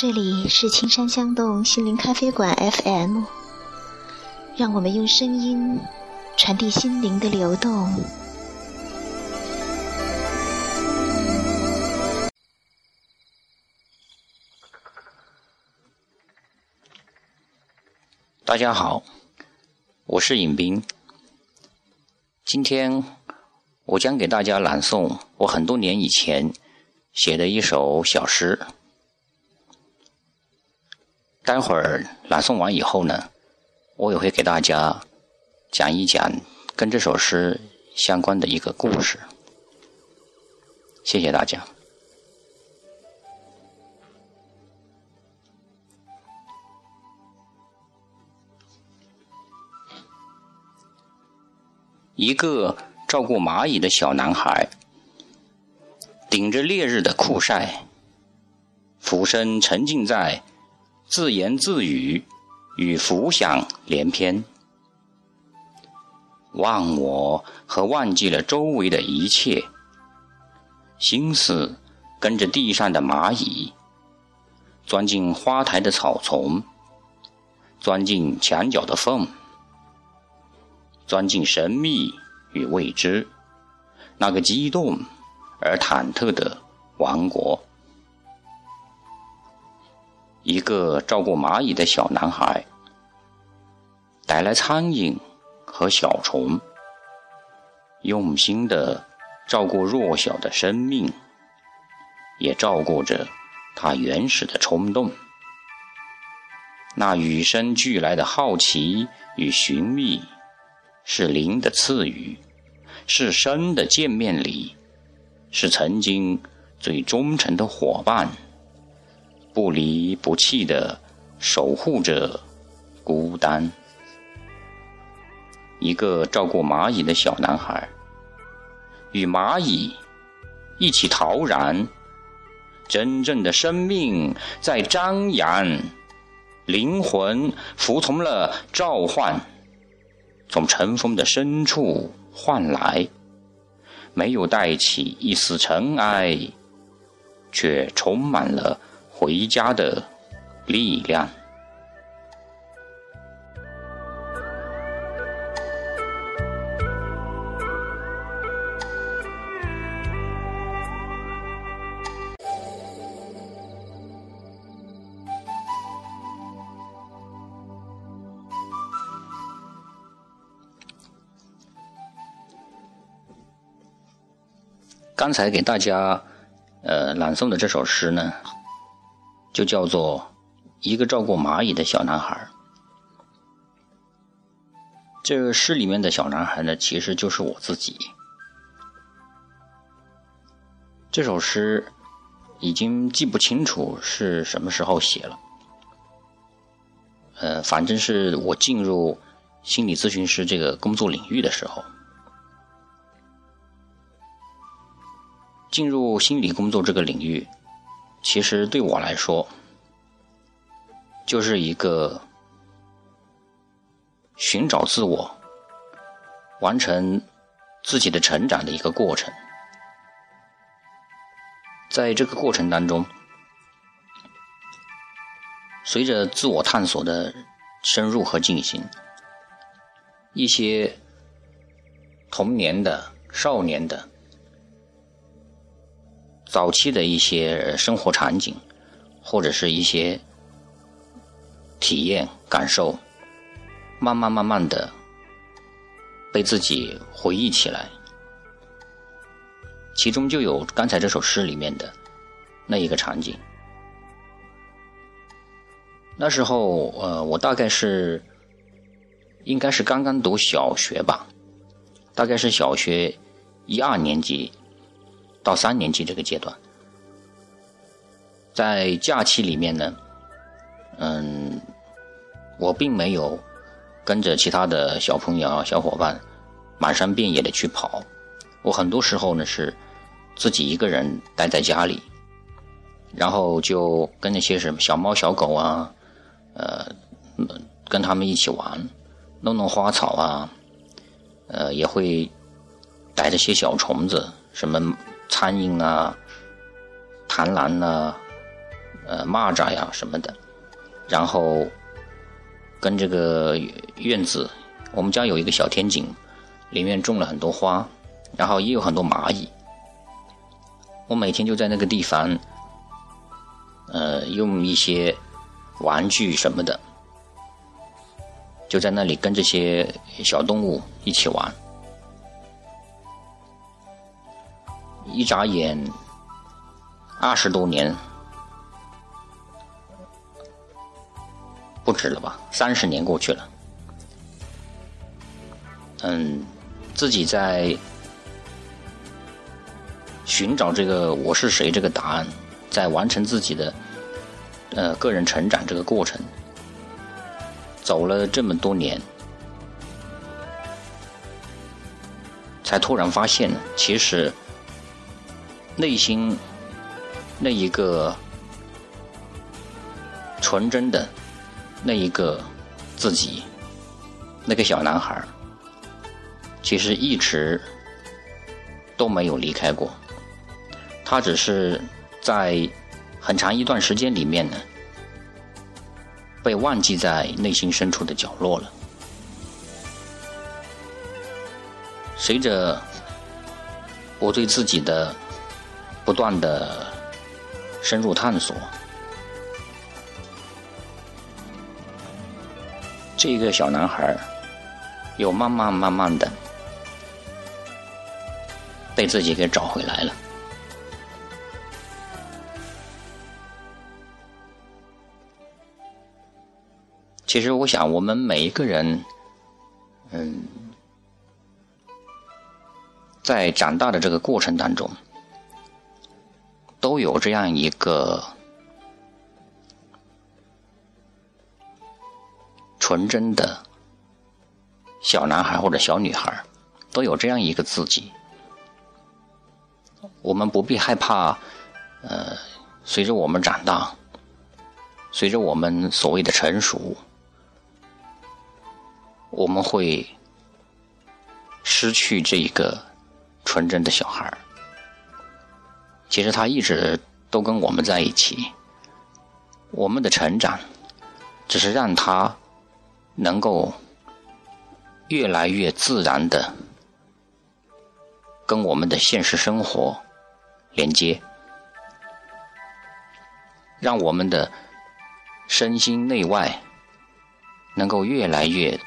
这里是青山香动心灵咖啡馆 FM，让我们用声音传递心灵的流动。大家好，我是尹斌。今天我将给大家朗诵我很多年以前写的一首小诗。待会儿朗诵完以后呢，我也会给大家讲一讲跟这首诗相关的一个故事。谢谢大家。一个照顾蚂蚁的小男孩，顶着烈日的酷晒，俯身沉浸在自言自语与浮想联翩，忘我和忘记了周围的一切，心思跟着地上的蚂蚁，钻进花台的草丛，钻进墙角的缝。钻进神秘与未知，那个激动而忐忑的王国。一个照顾蚂蚁的小男孩，带来苍蝇和小虫，用心的照顾弱小的生命，也照顾着他原始的冲动。那与生俱来的好奇与寻觅。是灵的赐予，是生的见面礼，是曾经最忠诚的伙伴，不离不弃的守护着孤单。一个照顾蚂蚁的小男孩，与蚂蚁一起陶然，真正的生命在张扬，灵魂服从了召唤。从尘封的深处唤来，没有带起一丝尘埃，却充满了回家的力量。刚才给大家呃朗诵的这首诗呢，就叫做《一个照顾蚂蚁的小男孩》。这个诗里面的小男孩呢，其实就是我自己。这首诗已经记不清楚是什么时候写了，呃，反正是我进入心理咨询师这个工作领域的时候。进入心理工作这个领域，其实对我来说，就是一个寻找自我、完成自己的成长的一个过程。在这个过程当中，随着自我探索的深入和进行，一些童年的、少年的。早期的一些生活场景，或者是一些体验感受，慢慢慢慢的被自己回忆起来，其中就有刚才这首诗里面的那一个场景。那时候，呃，我大概是应该是刚刚读小学吧，大概是小学一二年级。到三年级这个阶段，在假期里面呢，嗯，我并没有跟着其他的小朋友、小伙伴满山遍野的去跑，我很多时候呢是自己一个人待在家里，然后就跟那些什么小猫、小狗啊，呃，跟他们一起玩，弄弄花草啊，呃，也会逮着些小虫子，什么。苍蝇啊，螳螂啊，呃蚂蚱呀什么的，然后跟这个院子，我们家有一个小天井，里面种了很多花，然后也有很多蚂蚁。我每天就在那个地方，呃，用一些玩具什么的，就在那里跟这些小动物一起玩。一眨眼，二十多年，不止了吧？三十年过去了。嗯，自己在寻找这个“我是谁”这个答案，在完成自己的呃个人成长这个过程，走了这么多年，才突然发现，其实。内心那一个纯真的那一个自己，那个小男孩，其实一直都没有离开过。他只是在很长一段时间里面呢，被忘记在内心深处的角落了。随着我对自己的。不断的深入探索，这个小男孩又慢慢慢慢的被自己给找回来了。其实，我想，我们每一个人，嗯，在长大的这个过程当中。有这样一个纯真的小男孩或者小女孩，都有这样一个自己。我们不必害怕，呃，随着我们长大，随着我们所谓的成熟，我们会失去这一个纯真的小孩。其实他一直都跟我们在一起，我们的成长只是让他能够越来越自然的跟我们的现实生活连接，让我们的身心内外能够越来越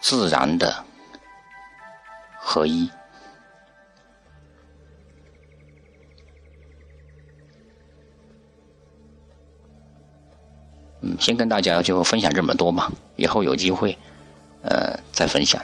自然的合一。嗯，先跟大家就分享这么多吧，以后有机会，呃，再分享。